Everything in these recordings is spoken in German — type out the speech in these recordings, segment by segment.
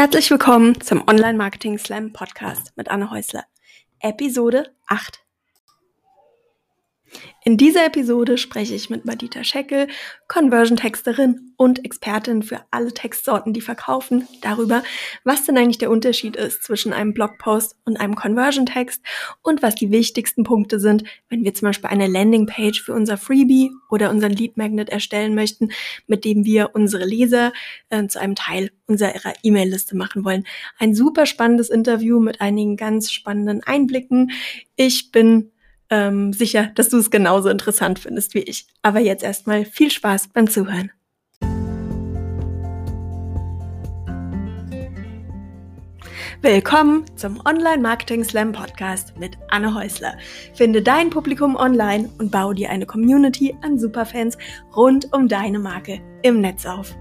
Herzlich willkommen zum Online Marketing Slam Podcast mit Anne Häusler. Episode 8. In dieser Episode spreche ich mit Madita Scheckel, Conversion-Texterin und Expertin für alle Textsorten, die verkaufen, darüber, was denn eigentlich der Unterschied ist zwischen einem Blogpost und einem Conversion-Text und was die wichtigsten Punkte sind, wenn wir zum Beispiel eine Landingpage für unser Freebie oder unseren Lead Magnet erstellen möchten, mit dem wir unsere Leser äh, zu einem Teil unserer E-Mail-Liste machen wollen. Ein super spannendes Interview mit einigen ganz spannenden Einblicken. Ich bin ähm, sicher, dass du es genauso interessant findest wie ich. Aber jetzt erstmal viel Spaß beim Zuhören. Willkommen zum Online Marketing Slam Podcast mit Anne Häusler. Finde dein Publikum online und baue dir eine Community an Superfans rund um deine Marke im Netz auf.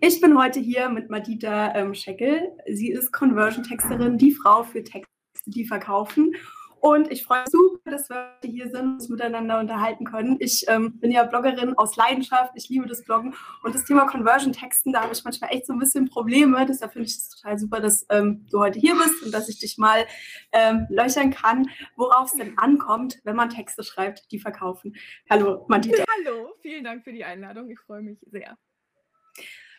Ich bin heute hier mit Madita ähm, Scheckel. Sie ist Conversion-Texterin, die Frau für Texte, die verkaufen. Und ich freue mich super, dass wir heute hier sind und uns miteinander unterhalten können. Ich ähm, bin ja Bloggerin aus Leidenschaft. Ich liebe das Bloggen. Und das Thema Conversion-Texten, da habe ich manchmal echt so ein bisschen Probleme. Deshalb finde ich es total super, dass ähm, du heute hier bist und dass ich dich mal ähm, löchern kann, worauf es denn ankommt, wenn man Texte schreibt, die verkaufen. Hallo, Madita. Hallo, vielen Dank für die Einladung. Ich freue mich sehr.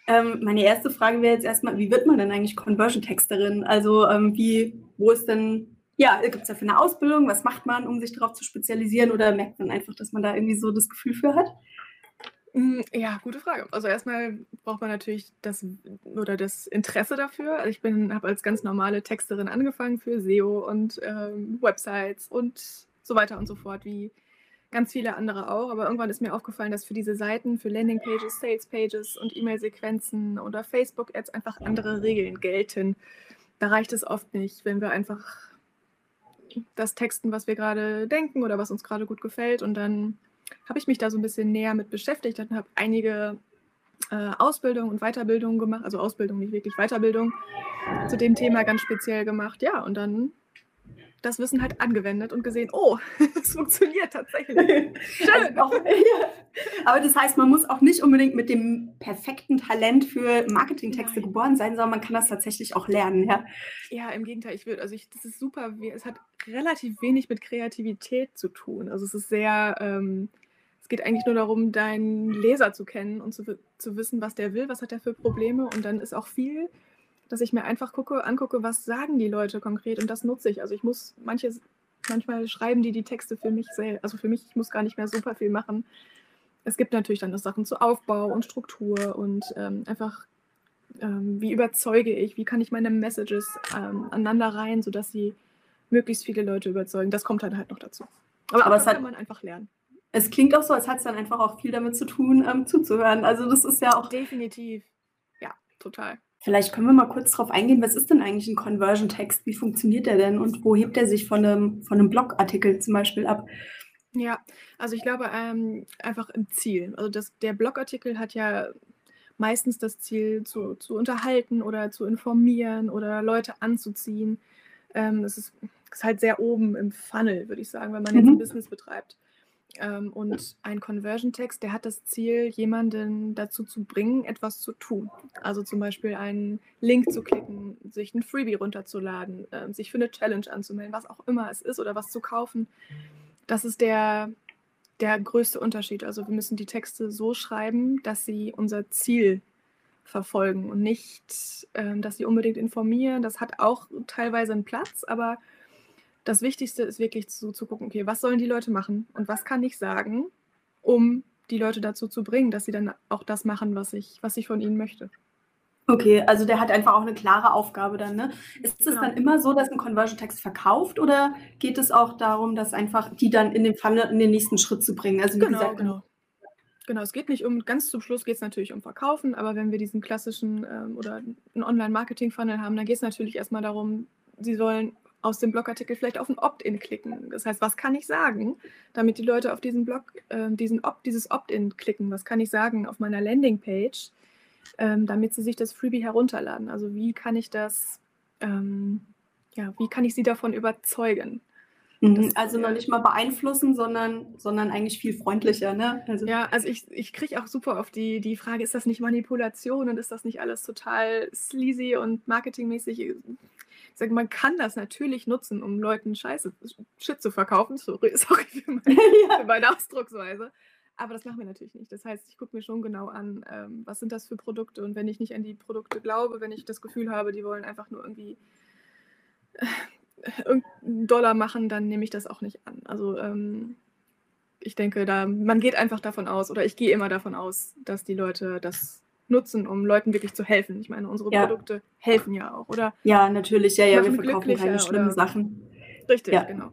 Ähm, meine erste Frage wäre jetzt erstmal, wie wird man denn eigentlich Conversion-Texterin? Also ähm, wie, wo ist denn, ja, gibt es dafür eine Ausbildung? Was macht man, um sich darauf zu spezialisieren? Oder merkt man einfach, dass man da irgendwie so das Gefühl für hat? Hm, ja, gute Frage. Also erstmal braucht man natürlich das oder das Interesse dafür. Also ich habe als ganz normale Texterin angefangen für SEO und ähm, Websites und so weiter und so fort, wie ganz viele andere auch, aber irgendwann ist mir aufgefallen, dass für diese Seiten, für Landingpages, Salespages und E-Mail-Sequenzen oder Facebook-Ads einfach andere Regeln gelten. Da reicht es oft nicht, wenn wir einfach das texten, was wir gerade denken oder was uns gerade gut gefällt. Und dann habe ich mich da so ein bisschen näher mit beschäftigt und habe einige äh, Ausbildungen und Weiterbildungen gemacht, also Ausbildung, nicht wirklich Weiterbildung, zu dem Thema ganz speziell gemacht. Ja, und dann das Wissen halt angewendet und gesehen, oh, es funktioniert tatsächlich. Schön. Also auch, ja. Aber das heißt, man muss auch nicht unbedingt mit dem perfekten Talent für Marketingtexte Nein. geboren sein, sondern man kann das tatsächlich auch lernen, ja. Ja, im Gegenteil, ich würde, also ich, das ist super, es hat relativ wenig mit Kreativität zu tun. Also es ist sehr, ähm, es geht eigentlich nur darum, deinen Leser zu kennen und zu, zu wissen, was der will, was hat er für Probleme und dann ist auch viel dass ich mir einfach gucke, angucke, was sagen die Leute konkret und das nutze ich. Also ich muss manche, manchmal schreiben die die Texte für mich selbst, also für mich, ich muss gar nicht mehr super viel machen. Es gibt natürlich dann noch Sachen zu Aufbau und Struktur und ähm, einfach, ähm, wie überzeuge ich, wie kann ich meine Messages ähm, aneinander rein, sodass sie möglichst viele Leute überzeugen. Das kommt dann halt noch dazu. Aber, Aber es hat, kann man einfach lernen. Es klingt auch so, als hat es dann einfach auch viel damit zu tun, ähm, zuzuhören. Also das ist ja auch. Definitiv. Ja, total. Vielleicht können wir mal kurz darauf eingehen, was ist denn eigentlich ein Conversion-Text? Wie funktioniert der denn und wo hebt er sich von einem, von einem Blogartikel zum Beispiel ab? Ja, also ich glaube ähm, einfach im Ziel. Also das, der Blogartikel hat ja meistens das Ziel, zu, zu unterhalten oder zu informieren oder Leute anzuziehen. Ähm, das ist, ist halt sehr oben im Funnel, würde ich sagen, wenn man jetzt ein mhm. Business betreibt. Ähm, und ein Conversion-Text, der hat das Ziel, jemanden dazu zu bringen, etwas zu tun. Also zum Beispiel einen Link zu klicken, sich ein Freebie runterzuladen, äh, sich für eine Challenge anzumelden, was auch immer es ist oder was zu kaufen. Das ist der, der größte Unterschied. Also wir müssen die Texte so schreiben, dass sie unser Ziel verfolgen und nicht, äh, dass sie unbedingt informieren. Das hat auch teilweise einen Platz, aber das Wichtigste ist wirklich zu, zu gucken, okay, was sollen die Leute machen und was kann ich sagen, um die Leute dazu zu bringen, dass sie dann auch das machen, was ich, was ich von ihnen möchte. Okay, also der hat einfach auch eine klare Aufgabe dann, ne? Ist es genau. dann immer so, dass ein Conversion-Text verkauft oder geht es auch darum, dass einfach die dann in den Funnel in den nächsten Schritt zu bringen? Also wie genau, gesagt, genau. Genau, es geht nicht um, ganz zum Schluss geht es natürlich um Verkaufen, aber wenn wir diesen klassischen ähm, oder einen Online-Marketing-Funnel haben, dann geht es natürlich erstmal darum, sie sollen aus dem Blogartikel vielleicht auf ein Opt-in klicken. Das heißt, was kann ich sagen, damit die Leute auf diesen Blog, äh, diesen Opt, dieses Opt-in klicken? Was kann ich sagen auf meiner Landingpage, ähm, damit sie sich das Freebie herunterladen? Also wie kann ich das, ähm, ja, wie kann ich sie davon überzeugen? Mhm, also noch nicht mal beeinflussen, sondern, sondern eigentlich viel freundlicher, ne? Also ja, also ich, ich kriege auch super auf die, die Frage, ist das nicht Manipulation und ist das nicht alles total sleazy und marketingmäßig? Sage, man kann das natürlich nutzen, um Leuten Scheiße, Shit zu verkaufen. Sorry, sorry für meine, ja. für meine Ausdrucksweise. Aber das machen wir natürlich nicht. Das heißt, ich gucke mir schon genau an, ähm, was sind das für Produkte und wenn ich nicht an die Produkte glaube, wenn ich das Gefühl habe, die wollen einfach nur irgendwie äh, irgendeinen Dollar machen, dann nehme ich das auch nicht an. Also ähm, ich denke, da man geht einfach davon aus oder ich gehe immer davon aus, dass die Leute das nutzen, um Leuten wirklich zu helfen. Ich meine, unsere ja. Produkte helfen ja auch, oder? Ja, natürlich. Ja, ja, wir verkaufen keine schlimmen Sachen. Richtig, ja. genau.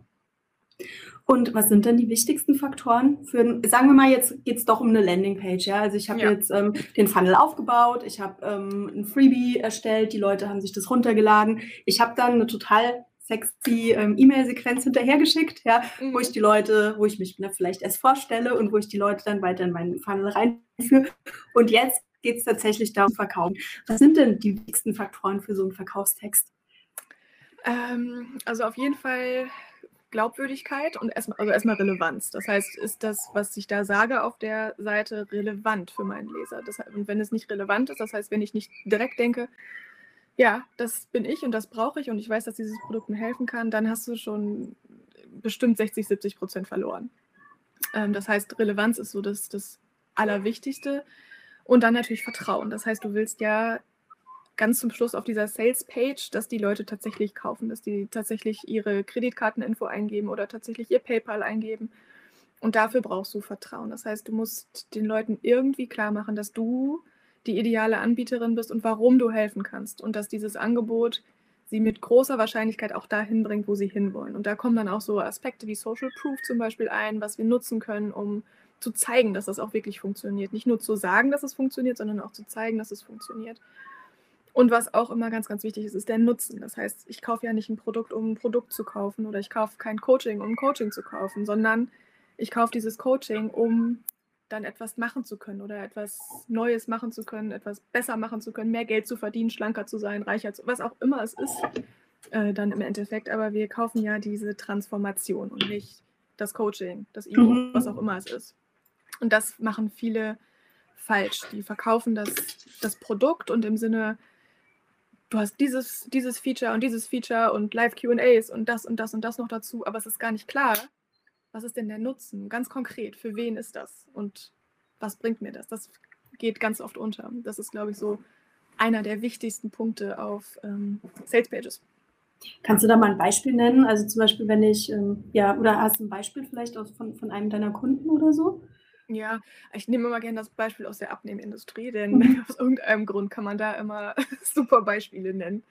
Und was sind dann die wichtigsten Faktoren für, sagen wir mal, jetzt geht es doch um eine Landingpage, ja? Also ich habe ja. jetzt ähm, den Funnel aufgebaut, ich habe ähm, ein Freebie erstellt, die Leute haben sich das runtergeladen. Ich habe dann eine total sexy ähm, E-Mail-Sequenz hinterhergeschickt, ja, mhm. wo ich die Leute, wo ich mich ne, vielleicht erst vorstelle und wo ich die Leute dann weiter in meinen Funnel reinführe. Und jetzt geht es tatsächlich darum, verkaufen. Was sind denn die wichtigsten Faktoren für so einen Verkaufstext? Ähm, also auf jeden Fall Glaubwürdigkeit und erstmal, also erstmal Relevanz. Das heißt, ist das, was ich da sage auf der Seite, relevant für meinen Leser? Das, und wenn es nicht relevant ist, das heißt, wenn ich nicht direkt denke, ja, das bin ich und das brauche ich und ich weiß, dass dieses Produkt mir helfen kann, dann hast du schon bestimmt 60, 70 Prozent verloren. Ähm, das heißt, Relevanz ist so das, das Allerwichtigste. Und dann natürlich Vertrauen. Das heißt, du willst ja ganz zum Schluss auf dieser Sales-Page, dass die Leute tatsächlich kaufen, dass die tatsächlich ihre Kreditkarteninfo eingeben oder tatsächlich ihr PayPal eingeben. Und dafür brauchst du Vertrauen. Das heißt, du musst den Leuten irgendwie klar machen, dass du die ideale Anbieterin bist und warum du helfen kannst. Und dass dieses Angebot sie mit großer Wahrscheinlichkeit auch dahin bringt, wo sie hinwollen. Und da kommen dann auch so Aspekte wie Social Proof zum Beispiel ein, was wir nutzen können, um zu zeigen, dass das auch wirklich funktioniert. Nicht nur zu sagen, dass es funktioniert, sondern auch zu zeigen, dass es funktioniert. Und was auch immer ganz, ganz wichtig ist, ist der Nutzen. Das heißt, ich kaufe ja nicht ein Produkt, um ein Produkt zu kaufen oder ich kaufe kein Coaching, um ein Coaching zu kaufen, sondern ich kaufe dieses Coaching, um dann etwas machen zu können oder etwas Neues machen zu können, etwas besser machen zu können, mehr Geld zu verdienen, schlanker zu sein, reicher zu, was auch immer es ist, äh, dann im Endeffekt. Aber wir kaufen ja diese Transformation und nicht das Coaching, das E-Book, mhm. was auch immer es ist. Und das machen viele falsch. Die verkaufen das, das Produkt und im Sinne, du hast dieses, dieses Feature und dieses Feature und Live-QAs und das und das und das noch dazu, aber es ist gar nicht klar, was ist denn der Nutzen? Ganz konkret, für wen ist das und was bringt mir das? Das geht ganz oft unter. Das ist, glaube ich, so einer der wichtigsten Punkte auf ähm, Sales Pages. Kannst du da mal ein Beispiel nennen? Also zum Beispiel, wenn ich, ähm, ja, oder hast du ein Beispiel vielleicht aus, von, von einem deiner Kunden oder so? Ja, ich nehme immer gerne das Beispiel aus der Abnehmindustrie, denn mhm. aus irgendeinem Grund kann man da immer super Beispiele nennen.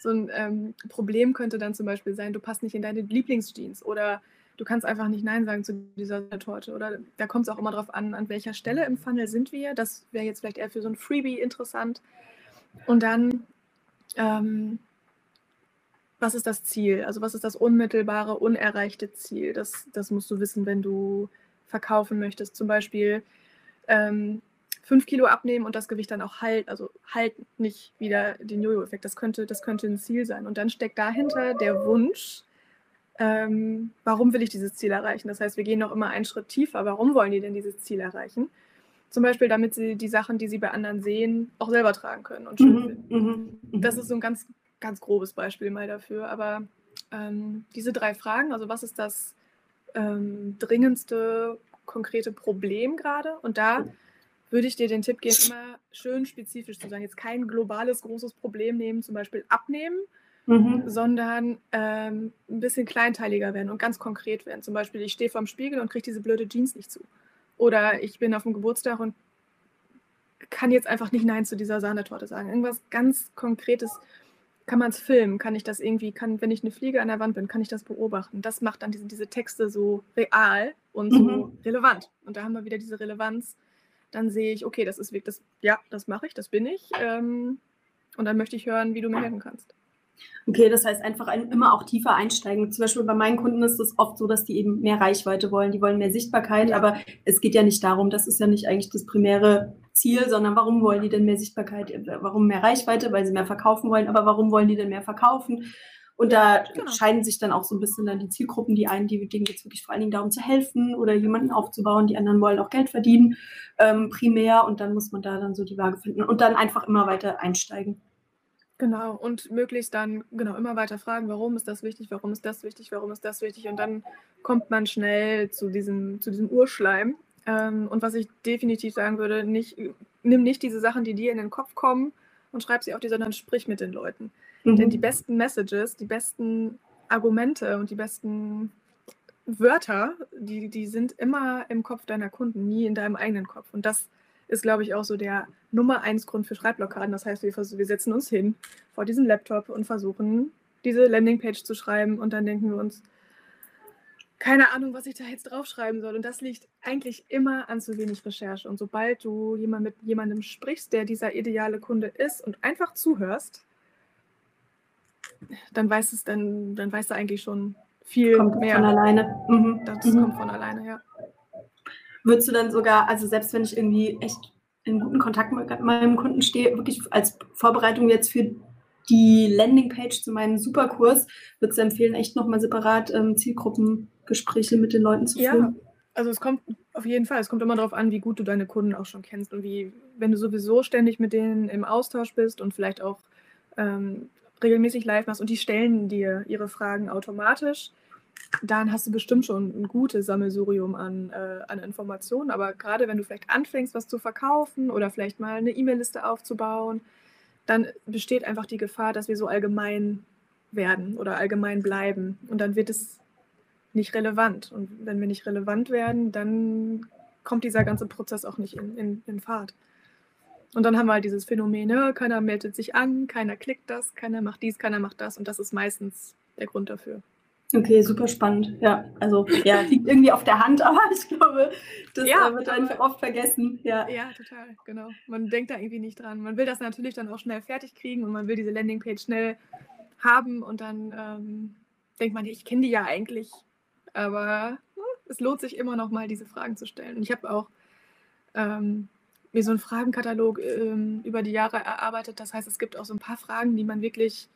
So ein ähm, Problem könnte dann zum Beispiel sein, du passt nicht in deine Lieblingsjeans oder du kannst einfach nicht Nein sagen zu dieser Torte. Oder da kommt es auch immer darauf an, an welcher Stelle im Funnel sind wir. Das wäre jetzt vielleicht eher für so ein Freebie interessant. Und dann, ähm, was ist das Ziel? Also was ist das unmittelbare, unerreichte Ziel? Das, das musst du wissen, wenn du verkaufen möchtest. Zum Beispiel ähm, 5 Kilo abnehmen und das Gewicht dann auch halt, also halt nicht wieder den Jojo-Effekt. Das könnte, das könnte ein Ziel sein. Und dann steckt dahinter der Wunsch, ähm, warum will ich dieses Ziel erreichen? Das heißt, wir gehen noch immer einen Schritt tiefer. Warum wollen die denn dieses Ziel erreichen? Zum Beispiel, damit sie die Sachen, die sie bei anderen sehen, auch selber tragen können und schön mhm, finden. Mhm, mhm. Das ist so ein ganz, ganz grobes Beispiel mal dafür. Aber ähm, diese drei Fragen, also was ist das ähm, dringendste konkrete Problem gerade. Und da würde ich dir den Tipp geben, immer schön spezifisch zu sein. Jetzt kein globales, großes Problem nehmen, zum Beispiel abnehmen, mhm. sondern ähm, ein bisschen kleinteiliger werden und ganz konkret werden. Zum Beispiel, ich stehe vorm Spiegel und kriege diese blöde Jeans nicht zu. Oder ich bin auf dem Geburtstag und kann jetzt einfach nicht Nein zu dieser Sahnetorte sagen. Irgendwas ganz Konkretes kann man es filmen? Kann ich das irgendwie, kann, wenn ich eine Fliege an der Wand bin, kann ich das beobachten? Das macht dann diese, diese Texte so real und so mhm. relevant. Und da haben wir wieder diese Relevanz. Dann sehe ich, okay, das ist wirklich, das, ja, das mache ich, das bin ich. Ähm, und dann möchte ich hören, wie du mir helfen kannst. Okay, das heißt einfach ein, immer auch tiefer einsteigen. Zum Beispiel bei meinen Kunden ist es oft so, dass die eben mehr Reichweite wollen, die wollen mehr Sichtbarkeit, aber es geht ja nicht darum, das ist ja nicht eigentlich das primäre Ziel, sondern warum wollen die denn mehr Sichtbarkeit? Warum mehr Reichweite? Weil sie mehr verkaufen wollen, aber warum wollen die denn mehr verkaufen? Und da genau. scheiden sich dann auch so ein bisschen dann die Zielgruppen. Die einen, die denen geht es wirklich vor allen Dingen darum zu helfen oder jemanden aufzubauen. Die anderen wollen auch Geld verdienen, ähm, primär. Und dann muss man da dann so die Waage finden und dann einfach immer weiter einsteigen. Genau, und möglichst dann genau immer weiter fragen, warum ist das wichtig, warum ist das wichtig, warum ist das wichtig. Und dann kommt man schnell zu diesem, zu diesem Urschleim. Ähm, und was ich definitiv sagen würde, nicht, nimm nicht diese Sachen, die dir in den Kopf kommen und schreib sie auf die, sondern sprich mit den Leuten. Mhm. Denn die besten Messages, die besten Argumente und die besten Wörter, die, die sind immer im Kopf deiner Kunden, nie in deinem eigenen Kopf. Und das ist, glaube ich, auch so der Nummer eins Grund für Schreibblockaden. Das heißt, wir, wir setzen uns hin vor diesem Laptop und versuchen, diese Landingpage zu schreiben und dann denken wir uns, keine Ahnung, was ich da jetzt draufschreiben soll. Und das liegt eigentlich immer an zu wenig Recherche. Und sobald du jemand mit jemandem sprichst, der dieser ideale Kunde ist und einfach zuhörst, dann weißt es, dann, dann weißt du eigentlich schon viel kommt mehr. Von alleine. Mhm. Das mhm. kommt von alleine, ja. Würdest du dann sogar, also selbst wenn ich irgendwie echt in guten Kontakt mit meinem Kunden stehe, wirklich als Vorbereitung jetzt für die Landingpage zu meinem Superkurs, würdest du empfehlen, echt nochmal separat ähm, Zielgruppengespräche mit den Leuten zu führen? Ja, also es kommt auf jeden Fall, es kommt immer darauf an, wie gut du deine Kunden auch schon kennst und wie, wenn du sowieso ständig mit denen im Austausch bist und vielleicht auch ähm, regelmäßig live machst und die stellen dir ihre Fragen automatisch, dann hast du bestimmt schon ein gutes Sammelsurium an, äh, an Informationen. Aber gerade wenn du vielleicht anfängst, was zu verkaufen oder vielleicht mal eine E-Mail-Liste aufzubauen, dann besteht einfach die Gefahr, dass wir so allgemein werden oder allgemein bleiben. Und dann wird es nicht relevant. Und wenn wir nicht relevant werden, dann kommt dieser ganze Prozess auch nicht in, in, in Fahrt. Und dann haben wir halt dieses Phänomen, ne? keiner meldet sich an, keiner klickt das, keiner macht dies, keiner macht das. Und das ist meistens der Grund dafür. Okay, super spannend. Ja, also ja, liegt irgendwie auf der Hand, aber ich glaube, das ja, äh, wird einfach oft vergessen. Ja. ja, total, genau. Man denkt da irgendwie nicht dran. Man will das natürlich dann auch schnell fertig kriegen und man will diese Landingpage schnell haben und dann ähm, denkt man, ich kenne die ja eigentlich, aber hm, es lohnt sich immer noch mal, diese Fragen zu stellen. Und ich habe auch ähm, mir so einen Fragenkatalog ähm, über die Jahre erarbeitet. Das heißt, es gibt auch so ein paar Fragen, die man wirklich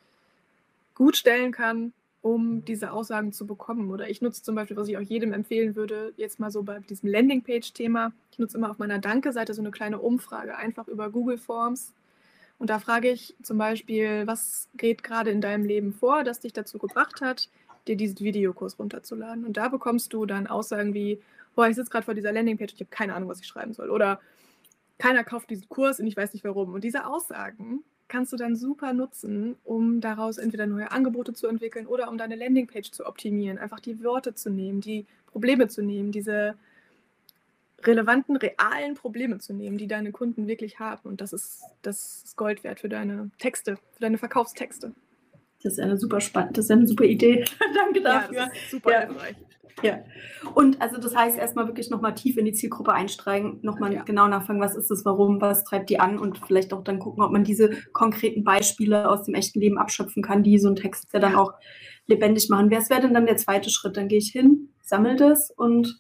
gut stellen kann um diese Aussagen zu bekommen. Oder ich nutze zum Beispiel, was ich auch jedem empfehlen würde, jetzt mal so bei diesem Landingpage-Thema, ich nutze immer auf meiner Danke-Seite so eine kleine Umfrage, einfach über Google Forms. Und da frage ich zum Beispiel, was geht gerade in deinem Leben vor, das dich dazu gebracht hat, dir diesen Videokurs runterzuladen. Und da bekommst du dann Aussagen wie, boah, ich sitze gerade vor dieser Landingpage, ich habe keine Ahnung, was ich schreiben soll. Oder keiner kauft diesen Kurs und ich weiß nicht warum. Und diese Aussagen kannst du dann super nutzen, um daraus entweder neue Angebote zu entwickeln oder um deine Landingpage zu optimieren. Einfach die Worte zu nehmen, die Probleme zu nehmen, diese relevanten, realen Probleme zu nehmen, die deine Kunden wirklich haben. Und das ist, das ist Gold wert für deine Texte, für deine Verkaufstexte. Das ist eine super spannende, das ist eine super Idee. Danke dafür. Ja, super ja. hilfreich. Ja. Und also das heißt erstmal wirklich nochmal tief in die Zielgruppe einsteigen, nochmal ja. genau nachfragen, was ist das, warum, was treibt die an und vielleicht auch dann gucken, ob man diese konkreten Beispiele aus dem echten Leben abschöpfen kann, die so ein Text ja dann auch lebendig machen. Was wäre denn dann der zweite Schritt? Dann gehe ich hin, sammle das und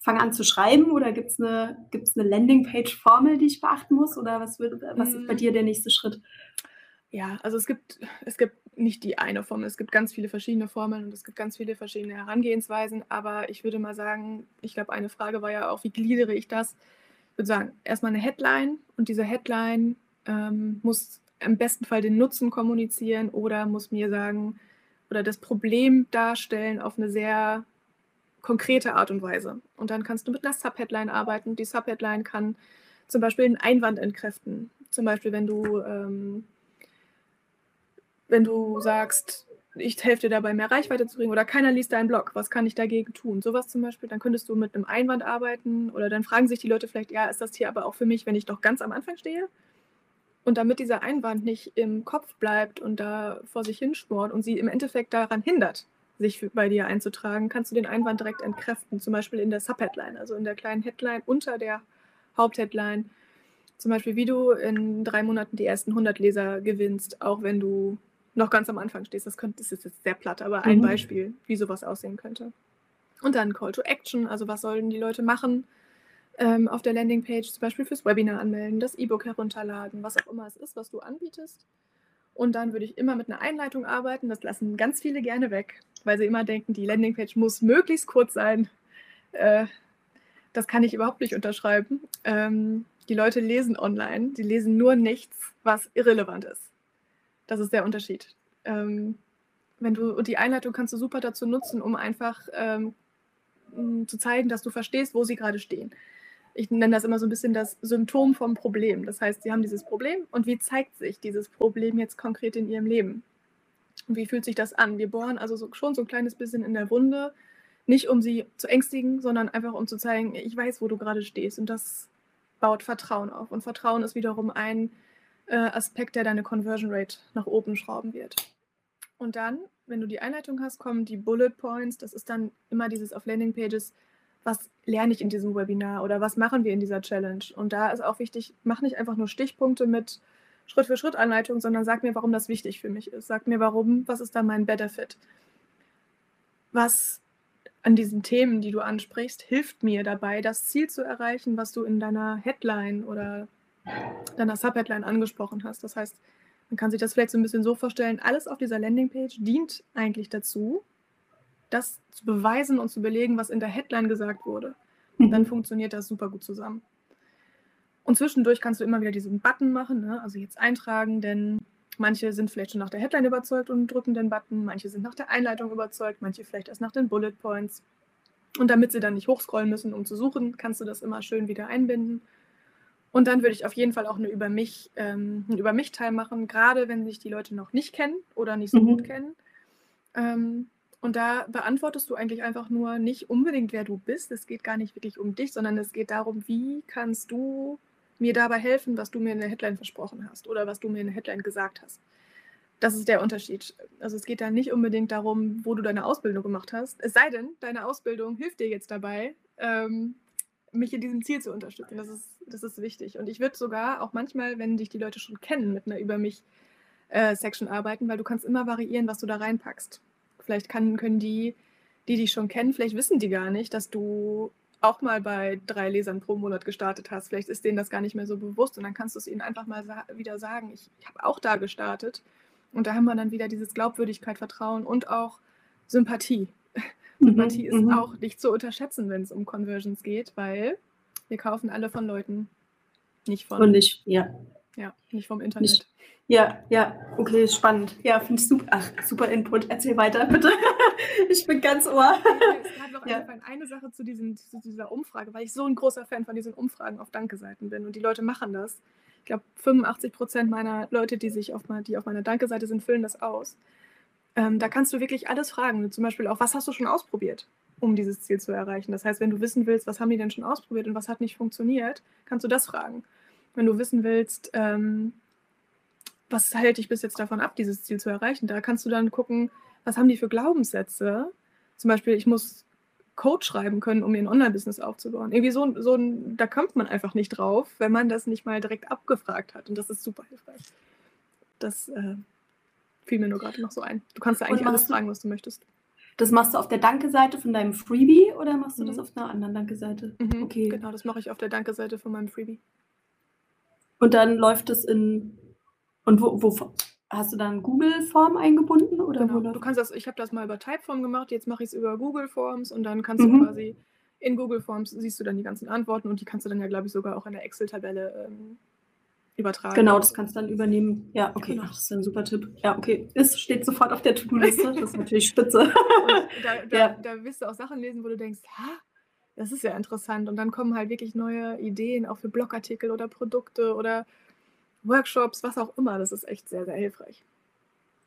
fange an zu schreiben oder gibt es eine, gibt's eine Landingpage-Formel, die ich beachten muss oder was, wird, was ist bei mm. dir der nächste Schritt? Ja, also es gibt, es gibt nicht die eine Formel. Es gibt ganz viele verschiedene Formeln und es gibt ganz viele verschiedene Herangehensweisen. Aber ich würde mal sagen, ich glaube, eine Frage war ja auch, wie gliedere ich das? Ich würde sagen, erstmal eine Headline und diese Headline ähm, muss im besten Fall den Nutzen kommunizieren oder muss mir sagen oder das Problem darstellen auf eine sehr konkrete Art und Weise. Und dann kannst du mit einer Subheadline arbeiten. Die Subheadline kann zum Beispiel einen Einwand entkräften. Zum Beispiel, wenn du ähm, wenn du sagst, ich helfe dir dabei, mehr Reichweite zu bringen oder keiner liest deinen Blog, was kann ich dagegen tun? Sowas zum Beispiel, dann könntest du mit einem Einwand arbeiten oder dann fragen sich die Leute vielleicht, ja, ist das hier aber auch für mich, wenn ich doch ganz am Anfang stehe? Und damit dieser Einwand nicht im Kopf bleibt und da vor sich hinschmort und sie im Endeffekt daran hindert, sich bei dir einzutragen, kannst du den Einwand direkt entkräften, zum Beispiel in der Subheadline, also in der kleinen Headline unter der Hauptheadline. Zum Beispiel, wie du in drei Monaten die ersten 100 Leser gewinnst, auch wenn du noch ganz am Anfang stehst. Das, könnte, das ist jetzt sehr platt, aber ein mhm. Beispiel, wie sowas aussehen könnte. Und dann Call to Action, also was sollen die Leute machen ähm, auf der Landingpage, zum Beispiel fürs Webinar anmelden, das E-Book herunterladen, was auch immer es ist, was du anbietest. Und dann würde ich immer mit einer Einleitung arbeiten. Das lassen ganz viele gerne weg, weil sie immer denken, die Landingpage muss möglichst kurz sein. Äh, das kann ich überhaupt nicht unterschreiben. Ähm, die Leute lesen online, sie lesen nur nichts, was irrelevant ist. Das ist der Unterschied. Ähm, wenn du, die Einleitung kannst du super dazu nutzen, um einfach ähm, zu zeigen, dass du verstehst, wo sie gerade stehen. Ich nenne das immer so ein bisschen das Symptom vom Problem. Das heißt, sie haben dieses Problem und wie zeigt sich dieses Problem jetzt konkret in ihrem Leben? Und wie fühlt sich das an? Wir bohren also so, schon so ein kleines bisschen in der Wunde, nicht um sie zu ängstigen, sondern einfach um zu zeigen, ich weiß, wo du gerade stehst. Und das baut Vertrauen auf. Und Vertrauen ist wiederum ein äh, Aspekt, der deine Conversion Rate nach oben schrauben wird. Und dann, wenn du die Einleitung hast, kommen die Bullet Points. Das ist dann immer dieses auf Landing Pages, was lerne ich in diesem Webinar oder was machen wir in dieser Challenge. Und da ist auch wichtig, mach nicht einfach nur Stichpunkte mit Schritt für Schritt Anleitung, sondern sag mir, warum das wichtig für mich ist. Sag mir, warum, was ist da mein Benefit? Was an diesen Themen, die du ansprichst, hilft mir dabei, das Ziel zu erreichen, was du in deiner Headline oder deiner Subheadline angesprochen hast. Das heißt, man kann sich das vielleicht so ein bisschen so vorstellen, alles auf dieser Landingpage dient eigentlich dazu, das zu beweisen und zu belegen, was in der Headline gesagt wurde. Und dann mhm. funktioniert das super gut zusammen. Und zwischendurch kannst du immer wieder diesen Button machen, ne? also jetzt eintragen, denn manche sind vielleicht schon nach der Headline überzeugt und drücken den Button, manche sind nach der Einleitung überzeugt, manche vielleicht erst nach den Bullet Points. Und damit sie dann nicht hochscrollen müssen, um zu suchen, kannst du das immer schön wieder einbinden. Und dann würde ich auf jeden Fall auch eine über mich, ähm, einen über mich Teil machen, gerade wenn sich die Leute noch nicht kennen oder nicht so mhm. gut kennen. Ähm, und da beantwortest du eigentlich einfach nur nicht unbedingt, wer du bist. Es geht gar nicht wirklich um dich, sondern es geht darum, wie kannst du mir dabei helfen, was du mir in der Headline versprochen hast oder was du mir in der Headline gesagt hast. Das ist der Unterschied. Also es geht da nicht unbedingt darum, wo du deine Ausbildung gemacht hast. Es sei denn, deine Ausbildung hilft dir jetzt dabei, ähm, mich in diesem Ziel zu unterstützen. Das ist, das ist wichtig. Und ich würde sogar auch manchmal, wenn dich die Leute schon kennen, mit einer Über mich äh, Section arbeiten, weil du kannst immer variieren, was du da reinpackst. Vielleicht kann, können die, die dich schon kennen, vielleicht wissen die gar nicht, dass du auch mal bei drei Lesern pro Monat gestartet hast. Vielleicht ist denen das gar nicht mehr so bewusst und dann kannst du es ihnen einfach mal sa wieder sagen. Ich, ich habe auch da gestartet. Und da haben wir dann wieder dieses Glaubwürdigkeit, Vertrauen und auch Sympathie. Mhm, Sympathie ist mhm. auch nicht zu unterschätzen, wenn es um Conversions geht, weil wir kaufen alle von Leuten, nicht von. Und nicht, ja. Ja, nicht vom Internet. Nicht, ja, ja, okay, spannend. Ja, finde ich super. Ach, super Input. Erzähl weiter, bitte. ich bin ganz ohr. Es gab noch ja. eine Sache zu, diesen, zu dieser Umfrage, weil ich so ein großer Fan von diesen Umfragen auf Danke-Seiten bin und die Leute machen das. Ich glaube, 85 Prozent meiner Leute, die sich auf, die auf meiner Danke-Seite sind, füllen das aus. Ähm, da kannst du wirklich alles fragen. Zum Beispiel auch, was hast du schon ausprobiert, um dieses Ziel zu erreichen? Das heißt, wenn du wissen willst, was haben die denn schon ausprobiert und was hat nicht funktioniert, kannst du das fragen. Wenn du wissen willst, ähm, was hält dich bis jetzt davon ab, dieses Ziel zu erreichen? Da kannst du dann gucken, was haben die für Glaubenssätze? Zum Beispiel, ich muss Code schreiben können, um ein Online-Business aufzubauen. Irgendwie so, so ein, da kommt man einfach nicht drauf, wenn man das nicht mal direkt abgefragt hat. Und das ist super hilfreich. Das äh, fiel mir nur gerade noch so ein. Du kannst da eigentlich alles fragen, was du möchtest. Das machst du auf der Danke-Seite von deinem Freebie oder machst du mhm. das auf einer anderen Danke-Seite? Mhm, okay. Genau, das mache ich auf der Danke-Seite von meinem Freebie. Und dann läuft es in und wo, wo hast du dann Google Form eingebunden oder genau. du kannst das ich habe das mal über Typeform gemacht, jetzt mache ich es über Google Forms und dann kannst mhm. du quasi in Google Forms siehst du dann die ganzen Antworten und die kannst du dann ja glaube ich sogar auch in der Excel Tabelle ähm, übertragen. Genau, das kannst du dann übernehmen. Ja, okay, genau. Ach, das ist ein super Tipp. Ja, okay, es steht sofort auf der To-Do-Liste. Das ist natürlich spitze. da, da, ja. da wirst du auch Sachen lesen, wo du denkst, ha, das ist ja interessant. Und dann kommen halt wirklich neue Ideen, auch für Blogartikel oder Produkte oder Workshops, was auch immer. Das ist echt sehr, sehr hilfreich.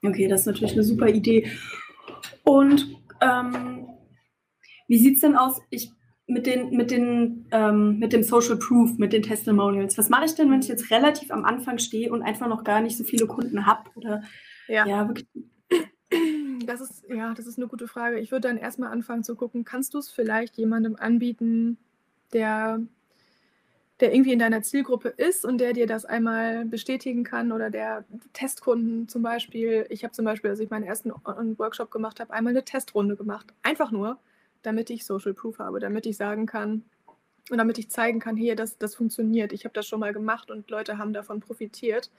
Okay, das ist natürlich eine super Idee. Und ähm, wie sieht es denn aus? Ich mit, den, mit, den, ähm, mit dem Social Proof, mit den Testimonials. Was mache ich denn, wenn ich jetzt relativ am Anfang stehe und einfach noch gar nicht so viele Kunden habe? Oder ja, ja wirklich. Das ist, ja, das ist eine gute Frage. Ich würde dann erstmal anfangen zu gucken, kannst du es vielleicht jemandem anbieten, der der irgendwie in deiner Zielgruppe ist und der dir das einmal bestätigen kann oder der Testkunden zum Beispiel. Ich habe zum Beispiel, als ich meinen ersten Workshop gemacht habe, einmal eine Testrunde gemacht. Einfach nur, damit ich Social Proof habe, damit ich sagen kann und damit ich zeigen kann, hier, das, das funktioniert. Ich habe das schon mal gemacht und Leute haben davon profitiert.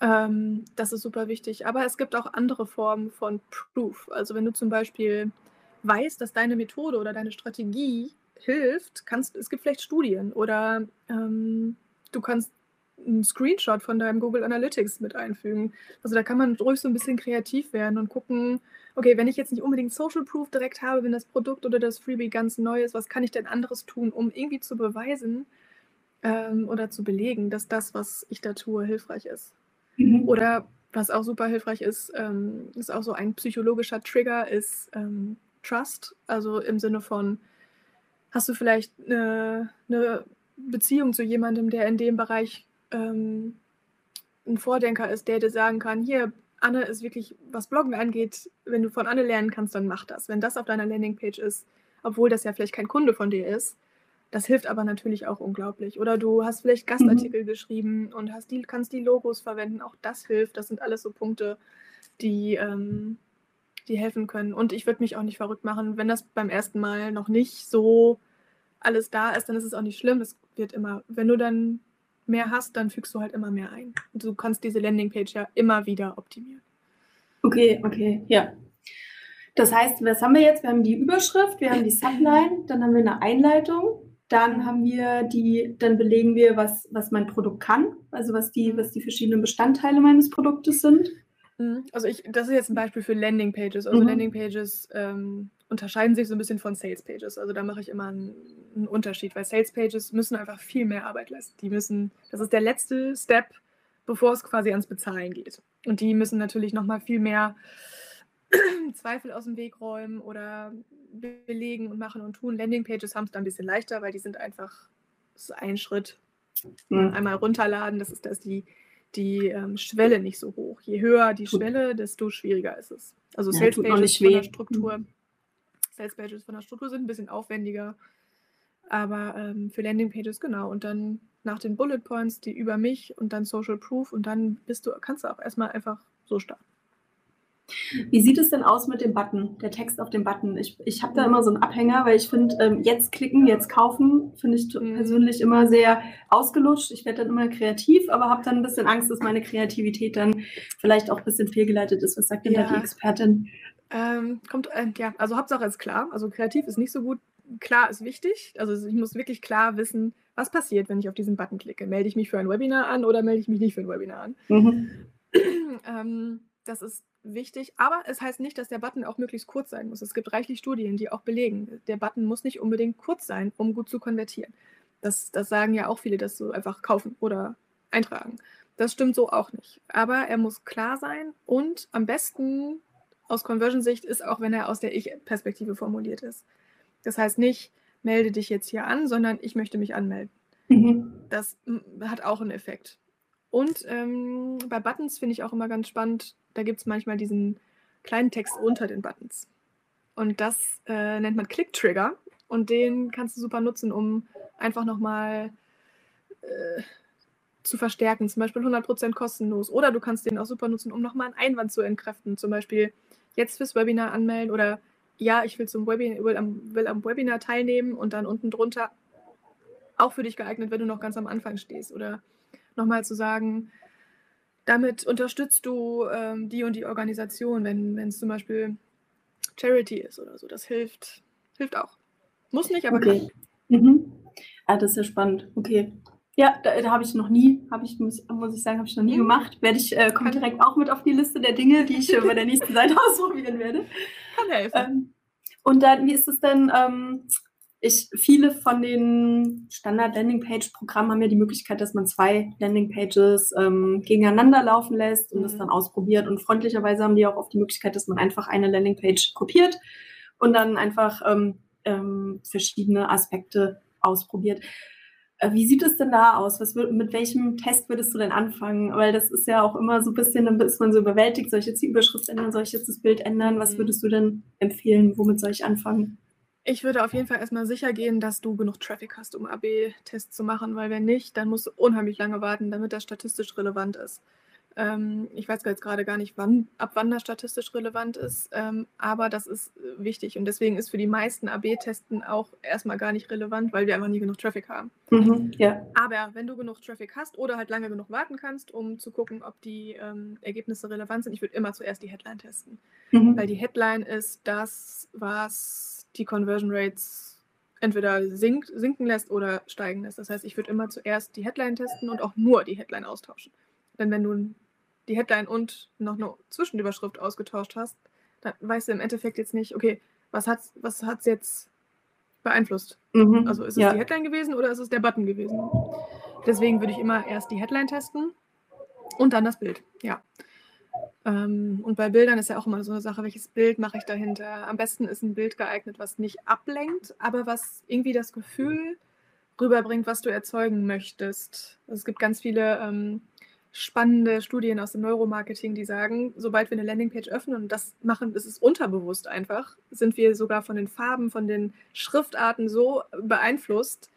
Ähm, das ist super wichtig. Aber es gibt auch andere Formen von Proof. Also wenn du zum Beispiel weißt, dass deine Methode oder deine Strategie hilft, kannst es gibt vielleicht Studien oder ähm, du kannst einen Screenshot von deinem Google Analytics mit einfügen. Also da kann man ruhig so ein bisschen kreativ werden und gucken, okay, wenn ich jetzt nicht unbedingt Social Proof direkt habe, wenn das Produkt oder das Freebie ganz neu ist, was kann ich denn anderes tun, um irgendwie zu beweisen ähm, oder zu belegen, dass das, was ich da tue, hilfreich ist. Mhm. Oder was auch super hilfreich ist, ähm, ist auch so ein psychologischer Trigger, ist ähm, Trust. Also im Sinne von, hast du vielleicht eine, eine Beziehung zu jemandem, der in dem Bereich ähm, ein Vordenker ist, der dir sagen kann, hier, Anne ist wirklich, was Bloggen angeht, wenn du von Anne lernen kannst, dann mach das. Wenn das auf deiner Landingpage ist, obwohl das ja vielleicht kein Kunde von dir ist, das hilft aber natürlich auch unglaublich. Oder du hast vielleicht Gastartikel mhm. geschrieben und hast die, kannst die Logos verwenden, auch das hilft. Das sind alles so Punkte, die, ähm, die helfen können. Und ich würde mich auch nicht verrückt machen, wenn das beim ersten Mal noch nicht so alles da ist, dann ist es auch nicht schlimm. Es wird immer, wenn du dann mehr hast, dann fügst du halt immer mehr ein. Und du kannst diese Landingpage ja immer wieder optimieren. Okay, okay, ja. Das heißt, was haben wir jetzt? Wir haben die Überschrift, wir haben die Subline, dann haben wir eine Einleitung, dann haben wir die, dann belegen wir, was, was mein Produkt kann, also was die, was die verschiedenen Bestandteile meines Produktes sind. Mhm. Also ich, das ist jetzt ein Beispiel für Landingpages. Also mhm. Landingpages ähm, unterscheiden sich so ein bisschen von Salespages. Also da mache ich immer einen, einen, Unterschied, weil Salespages müssen einfach viel mehr Arbeit leisten. Die müssen, das ist der letzte Step, bevor es quasi ans Bezahlen geht. Und die müssen natürlich nochmal viel mehr Zweifel aus dem Weg räumen oder belegen und machen und tun. Landingpages haben es da ein bisschen leichter, weil die sind einfach so ein Schritt. Mhm. Einmal runterladen, das ist, dass die die ähm, Schwelle nicht so hoch. Je höher die Schwelle, desto schwieriger ist es. Also ja, Sales Pages von der Struktur, mhm. Sales Pages von der Struktur sind ein bisschen aufwendiger, aber ähm, für Landing Pages genau. Und dann nach den Bullet Points, die über mich und dann Social Proof und dann bist du, kannst du auch erstmal einfach so starten. Wie sieht es denn aus mit dem Button, der Text auf dem Button? Ich, ich habe da immer so einen Abhänger, weil ich finde, ähm, jetzt klicken, jetzt kaufen, finde ich mhm. persönlich immer sehr ausgelutscht. Ich werde dann immer kreativ, aber habe dann ein bisschen Angst, dass meine Kreativität dann vielleicht auch ein bisschen fehlgeleitet ist. Was sagt denn ja. da die Expertin? Ähm, kommt, äh, ja, also Hauptsache ist klar. Also kreativ ist nicht so gut. Klar ist wichtig. Also ich muss wirklich klar wissen, was passiert, wenn ich auf diesen Button klicke. Melde ich mich für ein Webinar an oder melde ich mich nicht für ein Webinar an? Mhm. ähm, das ist wichtig, aber es heißt nicht, dass der Button auch möglichst kurz sein muss. Es gibt reichlich Studien, die auch belegen, der Button muss nicht unbedingt kurz sein, um gut zu konvertieren. Das, das sagen ja auch viele, dass so einfach kaufen oder eintragen. Das stimmt so auch nicht. Aber er muss klar sein und am besten aus Conversion-Sicht ist auch, wenn er aus der Ich-Perspektive formuliert ist. Das heißt nicht, melde dich jetzt hier an, sondern ich möchte mich anmelden. Mhm. Das hat auch einen Effekt. Und ähm, bei Buttons finde ich auch immer ganz spannend, da gibt es manchmal diesen kleinen Text unter den Buttons. Und das äh, nennt man Click-Trigger. Und den kannst du super nutzen, um einfach nochmal äh, zu verstärken. Zum Beispiel 100% kostenlos. Oder du kannst den auch super nutzen, um nochmal einen Einwand zu entkräften. Zum Beispiel jetzt fürs Webinar anmelden oder ja, ich will, zum Webinar, will, am, will am Webinar teilnehmen und dann unten drunter auch für dich geeignet, wenn du noch ganz am Anfang stehst. Oder nochmal zu sagen, damit unterstützt du ähm, die und die Organisation, wenn es zum Beispiel Charity ist oder so. Das hilft, hilft auch. Muss nicht, aber okay. kann. Mhm. Ah, das ist ja spannend. Okay. Ja, da, da habe ich noch nie, habe ich, muss, muss ich sagen, habe ich noch nie mhm. gemacht. Werde ich, äh, kommt direkt auch mit auf die Liste der Dinge, die ich äh, bei der nächsten Seite ausprobieren werde. Kann helfen. Ähm, und dann, wie ist es denn, ähm, ich, viele von den Standard-Landing-Page-Programmen haben ja die Möglichkeit, dass man zwei Landing-Pages ähm, gegeneinander laufen lässt und mhm. das dann ausprobiert. Und freundlicherweise haben die auch oft die Möglichkeit, dass man einfach eine Landing-Page kopiert und dann einfach ähm, ähm, verschiedene Aspekte ausprobiert. Äh, wie sieht es denn da aus? Was, mit welchem Test würdest du denn anfangen? Weil das ist ja auch immer so ein bisschen, dann ist man so überwältigt, soll ich jetzt die Überschrift ändern, soll ich jetzt das Bild ändern? Was mhm. würdest du denn empfehlen? Womit soll ich anfangen? Ich würde auf jeden Fall erstmal sicher gehen, dass du genug Traffic hast, um AB-Tests zu machen, weil wenn nicht, dann musst du unheimlich lange warten, damit das statistisch relevant ist. Ähm, ich weiß jetzt gerade gar nicht, wann, ab wann das statistisch relevant ist, ähm, aber das ist äh, wichtig und deswegen ist für die meisten AB-Testen auch erstmal gar nicht relevant, weil wir einfach nie genug Traffic haben. Mhm, ja. Aber wenn du genug Traffic hast oder halt lange genug warten kannst, um zu gucken, ob die ähm, Ergebnisse relevant sind, ich würde immer zuerst die Headline testen, Mhm. weil die Headline ist das, was die Conversion Rates entweder sinkt, sinken lässt oder steigen lässt. Das heißt, ich würde immer zuerst die Headline testen und auch nur die Headline austauschen. Denn wenn du die Headline und noch eine Zwischenüberschrift ausgetauscht hast, dann weißt du im Endeffekt jetzt nicht, okay, was hat es was hat's jetzt beeinflusst? Mhm. Also ist es ja. die Headline gewesen oder ist es der Button gewesen? Deswegen würde ich immer erst die Headline testen und dann das Bild. Ja. Ähm, und bei Bildern ist ja auch immer so eine Sache, welches Bild mache ich dahinter? Am besten ist ein Bild geeignet, was nicht ablenkt, aber was irgendwie das Gefühl rüberbringt, was du erzeugen möchtest. Also es gibt ganz viele ähm, spannende Studien aus dem Neuromarketing, die sagen, sobald wir eine Landingpage öffnen und das machen, das ist unterbewusst einfach, sind wir sogar von den Farben, von den Schriftarten so beeinflusst,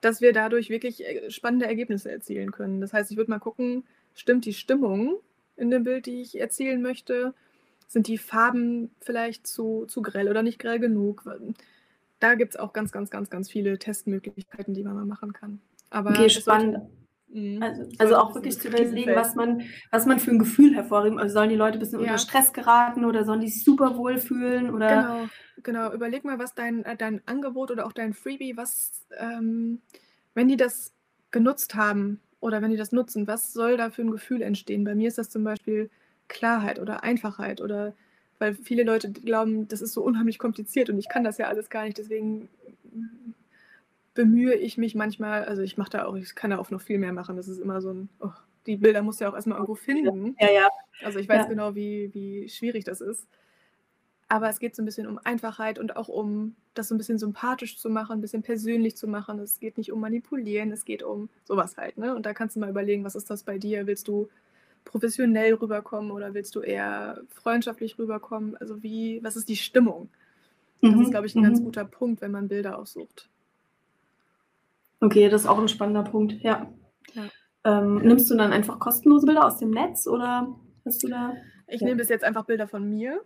dass wir dadurch wirklich äh, spannende Ergebnisse erzielen können. Das heißt, ich würde mal gucken, stimmt die Stimmung in dem Bild, die ich erzielen möchte? Sind die Farben vielleicht zu, zu grell oder nicht grell genug? Da gibt es auch ganz, ganz, ganz, ganz viele Testmöglichkeiten, die man mal machen kann. Aber Okay, es spannend. Mhm. Also, also auch wirklich zu überlegen, was man, was man für ein Gefühl hervorheben. Also sollen die Leute ein bisschen Ja. unter Stress geraten oder sollen die sich super wohl fühlen? Oder Genau, genau. Überleg mal, was dein, äh, dein Angebot oder auch dein Freebie, was, ähm, wenn die das genutzt haben oder wenn die das nutzen, was soll da für ein Gefühl entstehen? Bei mir ist das zum Beispiel Klarheit oder Einfachheit oder weil viele Leute glauben, das ist so unheimlich kompliziert und ich kann das ja alles gar nicht. Deswegen bemühe ich mich manchmal, also ich mache da auch, ich kann da auch noch viel mehr machen. Das ist immer so ein, oh, die Bilder musst du ja auch erstmal irgendwo finden. ja, ja. Also ich weiß Ja. genau, wie, wie schwierig das ist. Aber es geht so ein bisschen um Einfachheit und auch um das so ein bisschen sympathisch zu machen, ein bisschen persönlich zu machen. Es geht nicht um Manipulieren, es geht um sowas halt. Ne? Und da kannst du mal überlegen, was ist das bei dir? Willst du professionell rüberkommen oder willst du eher freundschaftlich rüberkommen? Also wie, was ist die Stimmung? Das Mhm, ist, glaube ich, ein ganz mhm. guter Punkt, wenn man Bilder aussucht. Okay, das ist auch ein spannender Punkt, ja. Ja. Ähm, nimmst du dann einfach kostenlose Bilder aus dem Netz oder hast du da? Ich Ja. nehme bis jetzt einfach Bilder von mir,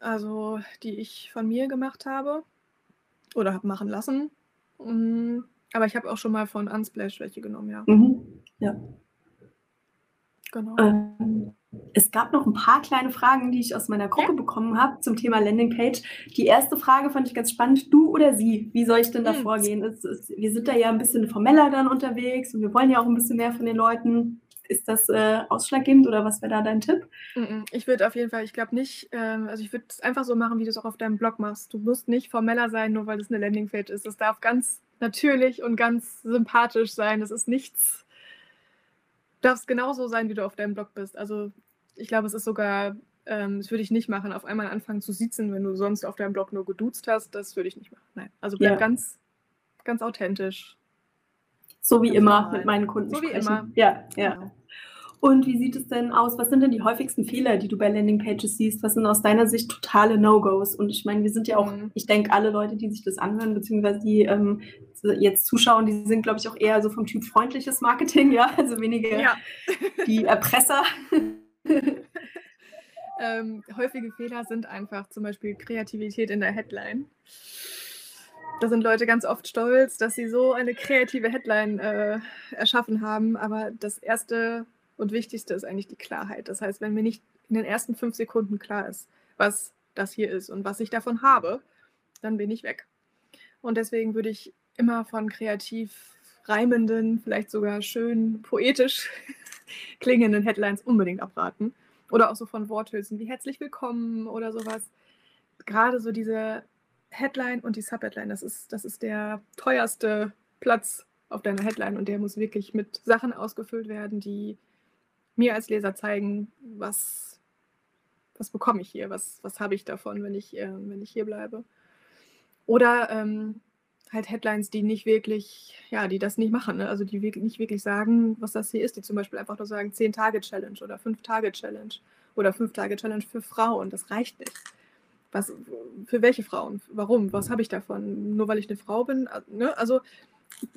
also die ich von mir gemacht habe oder habe machen lassen. Mm, Aber ich habe auch schon mal von Unsplash welche genommen, ja. Mhm. Ja. Genau. Ähm, es gab noch ein paar kleine Fragen, die ich aus meiner Gruppe bekommen habe zum Thema Landingpage. Die erste Frage fand ich ganz spannend. Du oder sie? Wie soll ich denn da Hm. vorgehen? Es, es, wir sind da ja ein bisschen formeller dann unterwegs und wir wollen ja auch ein bisschen mehr von den Leuten. Ist das äh, ausschlaggebend oder was wäre da dein Tipp? Ich würde auf jeden Fall, ich glaube nicht, ähm, also ich würde es einfach so machen, wie du es auch auf deinem Blog machst. Du musst nicht formeller sein, nur weil es eine Landingpage ist. Es darf ganz natürlich und ganz sympathisch sein. Es ist nichts, darf es genauso sein, wie du auf deinem Blog bist. Also ich glaube, es ist sogar, ähm, das würde ich nicht machen, auf einmal anfangen zu siezen, wenn du sonst auf deinem Blog nur geduzt hast. Das würde ich nicht machen. Nein, also bleib Ja. ganz, ganz authentisch. So wie Ganz immer normal. mit meinen Kunden So wie sprechen. immer. Ja, ja. Genau. Und wie sieht es denn aus? Was sind denn die häufigsten Fehler, die du bei Landingpages siehst? Was sind aus deiner Sicht totale No-Gos? Und ich meine, wir sind ja auch, Mhm. ich denke, alle Leute, die sich das anhören, beziehungsweise die ähm, jetzt zuschauen, die sind, glaube ich, auch eher so vom Typ freundliches Marketing, ja, also weniger Ja. die Erpresser. Ähm, häufige Fehler sind einfach zum Beispiel Kreativität in der Headline. Da sind Leute ganz oft stolz, dass sie so eine kreative Headline äh, erschaffen haben. Aber das Erste und Wichtigste ist eigentlich die Klarheit. Das heißt, wenn mir nicht in den ersten fünf Sekunden klar ist, was das hier ist und was ich davon habe, dann bin ich weg. Und deswegen würde ich immer von kreativ reimenden, vielleicht sogar schön poetisch klingenden Headlines unbedingt abraten. Oder auch so von Worthülsen wie herzlich willkommen oder sowas. Gerade so diese Headline und die Subheadline, das ist, das ist der teuerste Platz auf deiner Headline und der muss wirklich mit Sachen ausgefüllt werden, die mir als Leser zeigen, was, was bekomme ich hier, was, was habe ich davon, wenn ich, äh, wenn ich hier bleibe. Oder ähm, halt Headlines, die nicht wirklich, ja, die das nicht machen, ne? also die wirklich, nicht wirklich sagen, was das hier ist, die zum Beispiel einfach nur sagen 10-Tage-Challenge oder 5-Tage-Challenge oder 5-Tage-Challenge für Frauen, das reicht nicht. Was, für welche Frauen? Warum? Was habe ich davon? Nur weil ich eine Frau bin? Also, ne? also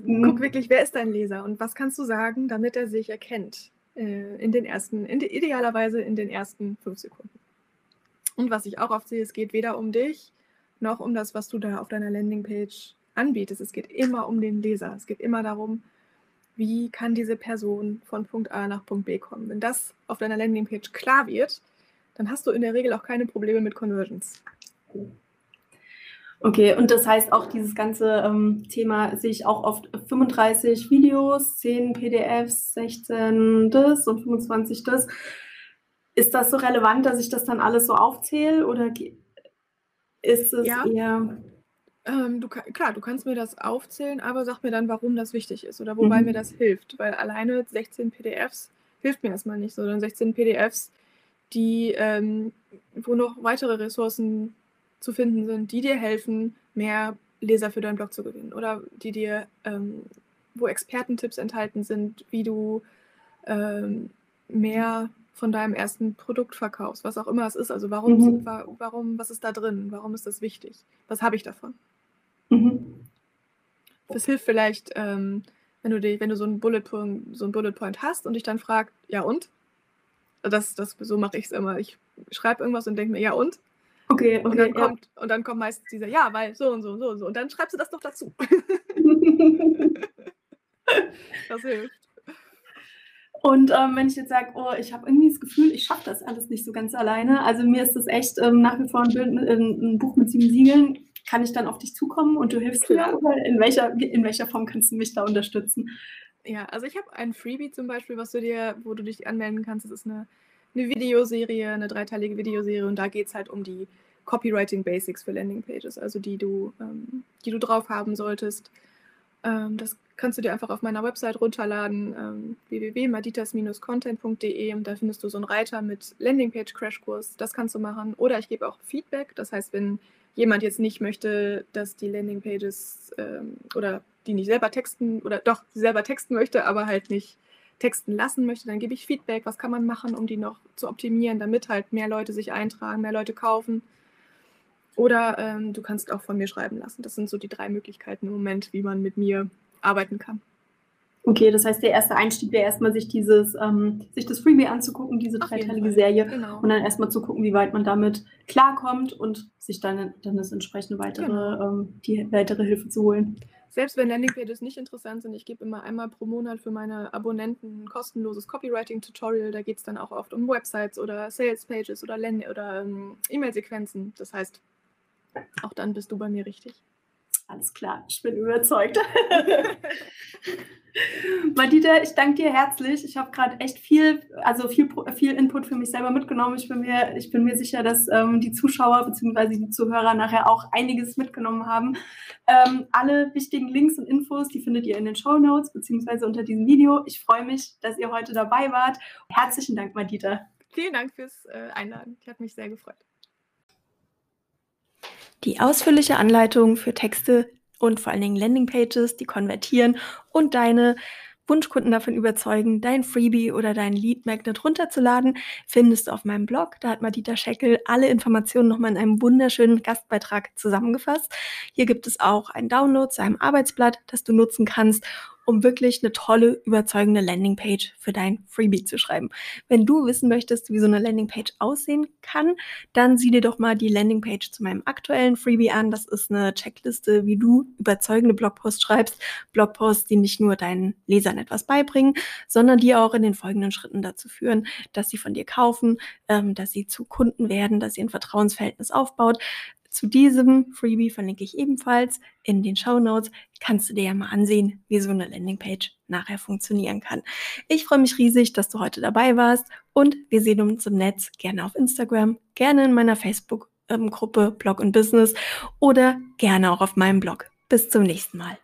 guck wirklich, wer ist dein Leser und was kannst du sagen, damit er sich erkennt? Äh, in den ersten, in de, idealerweise in den ersten fünf Sekunden. Und was ich auch oft sehe, es geht weder um dich noch um das, was du da auf deiner Landingpage anbietest. Es geht immer um den Leser. Es geht immer darum, wie kann diese Person von Punkt A nach Punkt B kommen. Wenn das auf deiner Landingpage klar wird, dann hast du in der Regel auch keine Probleme mit Conversions. Okay, und das heißt auch dieses ganze ähm, Thema sehe ich auch oft 35 Videos, 10 PDFs, 16 das und 25 das. Ist das so relevant, dass ich das dann alles so aufzähle oder ist es ja. eher. Ähm, du, klar, du kannst mir das aufzählen, aber sag mir dann, warum das wichtig ist oder wobei mhm. mir das hilft. Weil alleine 16 PDFs hilft mir erstmal nicht, sondern 16 PDFs, die, ähm, wo noch weitere Ressourcen zu finden sind, die dir helfen, mehr Leser für deinen Blog zu gewinnen oder die dir, ähm, wo Expertentipps enthalten sind, wie du ähm, mehr von deinem ersten Produkt verkaufst, was auch immer es ist. Also warum, mhm. warum, was ist da drin? Warum ist das wichtig? Was habe ich davon? Mhm. Das hilft vielleicht, ähm, wenn du die, wenn du so einen Bullet Point, so einen Bullet Point hast und dich dann fragst, ja und? Das, das, so mache ich es immer. Ich schreibe irgendwas und denke mir, ja und? Okay, okay. Und dann, ja. kommt, und dann kommt meistens dieser, ja, weil so und so und so und so. Und dann schreibst du das doch dazu. das hilft. Und ähm, wenn ich jetzt sage, oh, ich habe irgendwie das Gefühl, ich schaffe das alles nicht so ganz alleine, also mir ist das echt ähm, nach wie vor ein, Bild, ein, ein, Buch mit sieben Siegeln, kann ich dann auf dich zukommen und du hilfst mir? Oder in welcher, in welcher Form kannst du mich da unterstützen? Ja, also ich habe ein Freebie zum Beispiel, was du dir, wo du dich anmelden kannst. Das ist eine, eine Videoserie, eine dreiteilige Videoserie und da geht es halt um die Copywriting Basics für Landing Pages, also die du, ähm, die du drauf haben solltest. Ähm, das kannst du dir einfach auf meiner Website runterladen, ähm, www.maditas-content.de und da findest du so einen Reiter mit Landingpage-Crashkurs. Das kannst du machen. Oder ich gebe auch Feedback. Das heißt, wenn jemand jetzt nicht möchte, dass die Landingpages ähm, oder die nicht selber texten oder doch selber texten möchte, aber halt nicht texten lassen möchte, dann gebe ich Feedback. Was kann man machen, um die noch zu optimieren, damit halt mehr Leute sich eintragen, mehr Leute kaufen. Oder ähm, du kannst auch von mir schreiben lassen. Das sind so die drei Möglichkeiten im Moment, wie man mit mir arbeiten kann. Okay, das heißt, der erste Einstieg wäre erstmal, sich dieses, ähm, sich das Freebie anzugucken, diese dreiteilige Serie, genau. und dann erstmal zu gucken, wie weit man damit klarkommt und sich dann, dann das entsprechende weitere, genau. ähm, die weitere Hilfe zu holen. Selbst wenn Landingpages nicht interessant sind, ich gebe immer einmal pro Monat für meine Abonnenten ein kostenloses Copywriting-Tutorial. Da geht es dann auch oft um Websites oder Sales-Pages oder, oder ähm, E-Mail-Sequenzen. Das heißt, auch dann bist du bei mir richtig. Alles klar, ich bin überzeugt. Madita, ich danke dir herzlich. Ich habe gerade echt viel, also viel, viel Input für mich selber mitgenommen. Ich bin mir, ich bin mir sicher, dass ähm, die Zuschauer bzw. die Zuhörer nachher auch einiges mitgenommen haben. Ähm, alle wichtigen Links und Infos, die findet ihr in den Show Notes bzw. unter diesem Video. Ich freue mich, dass ihr heute dabei wart. Herzlichen Dank, Madita. Vielen Dank fürs äh, Einladen. Ich habe mich sehr gefreut. Die ausführliche Anleitung für Texte und vor allen Dingen Landingpages, die konvertieren und deine Wunschkunden davon überzeugen, dein Freebie oder dein Lead Magnet runterzuladen, findest du auf meinem Blog. Da hat Madita Scheckel alle Informationen nochmal in einem wunderschönen Gastbeitrag zusammengefasst. Hier gibt es auch ein Download zu einem Arbeitsblatt, das du nutzen kannst, um wirklich eine tolle, überzeugende Landingpage für dein Freebie zu schreiben. Wenn du wissen möchtest, wie so eine Landingpage aussehen kann, dann sieh dir doch mal die Landingpage zu meinem aktuellen Freebie an. Das ist eine Checkliste, wie du überzeugende Blogposts schreibst. Blogposts, die nicht nur deinen Lesern etwas beibringen, sondern die auch in den folgenden Schritten dazu führen, dass sie von dir kaufen, ähm, dass sie zu Kunden werden, dass sie ein Vertrauensverhältnis aufbaut, zu diesem Freebie verlinke ich ebenfalls in den Show Notes. Kannst du dir ja mal ansehen, wie so eine Landingpage nachher funktionieren kann. Ich freue mich riesig, dass du heute dabei warst und wir sehen uns im Netz gerne auf Instagram, gerne in meiner Facebook-Gruppe Blog und Business oder gerne auch auf meinem Blog. Bis zum nächsten Mal.